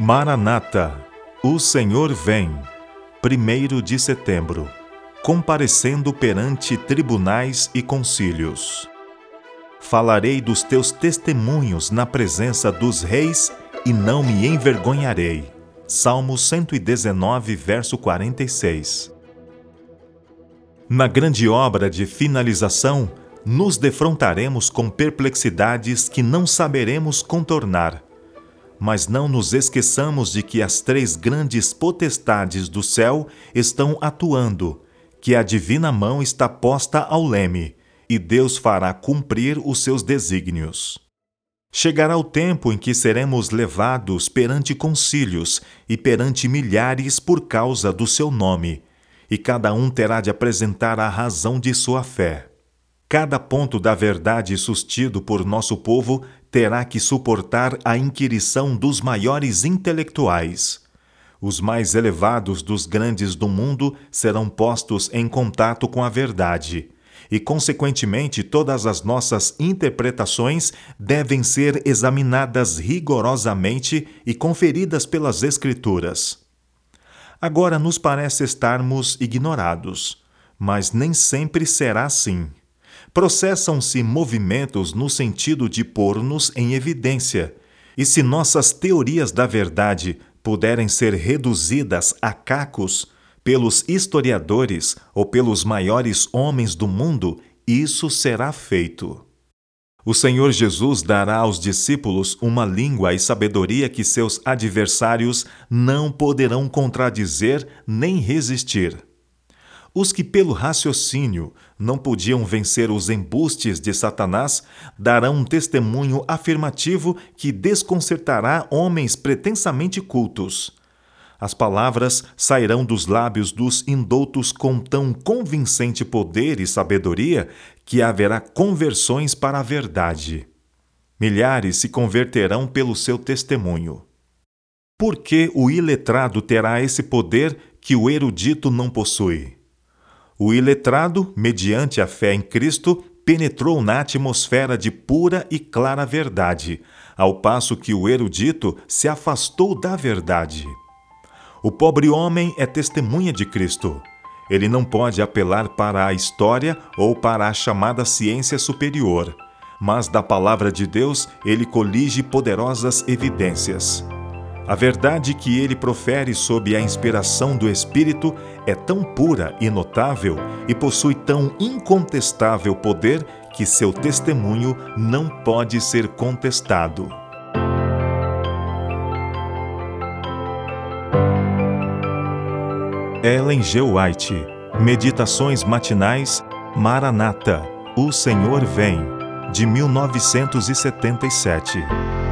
Maranata, o Senhor vem, 1 de setembro, comparecendo perante tribunais e concílios. Falarei dos teus testemunhos na presença dos reis e não me envergonharei. Salmo 119, verso 46. Na grande obra de finalização, nos defrontaremos com perplexidades que não saberemos contornar. Mas não nos esqueçamos de que as três grandes potestades do céu estão atuando, que a divina mão está posta ao leme, e Deus fará cumprir os seus desígnios. Chegará o tempo em que seremos levados perante concílios e perante milhares por causa do seu nome, e cada um terá de apresentar a razão de sua fé. Cada ponto da verdade sustido por nosso povo terá que suportar a inquirição dos maiores intelectuais. Os mais elevados dos grandes do mundo serão postos em contato com a verdade, e, consequentemente, todas as nossas interpretações devem ser examinadas rigorosamente e conferidas pelas Escrituras. Agora nos parece estarmos ignorados, mas nem sempre será assim processam-se movimentos no sentido de pôr-nos em evidência. E se nossas teorias da verdade puderem ser reduzidas a cacos pelos historiadores ou pelos maiores homens do mundo, isso será feito. O Senhor Jesus dará aos discípulos uma língua e sabedoria que seus adversários não poderão contradizer nem resistir. Os que, pelo raciocínio, não podiam vencer os embustes de Satanás darão um testemunho afirmativo que desconcertará homens pretensamente cultos. As palavras sairão dos lábios dos indoutos com tão convincente poder e sabedoria que haverá conversões para a verdade. Milhares se converterão pelo seu testemunho. Por que o iletrado terá esse poder que o erudito não possui? O iletrado, mediante a fé em Cristo, penetrou na atmosfera de pura e clara verdade, ao passo que o erudito se afastou da verdade. O pobre homem é testemunha de Cristo. Ele não pode apelar para a história ou para a chamada ciência superior, mas da palavra de Deus ele colige poderosas evidências. A verdade que ele profere sob a inspiração do Espírito é tão pura e notável e possui tão incontestável poder que seu testemunho não pode ser contestado. Ellen G. White Meditações Matinais Maranata O Senhor Vem de 1977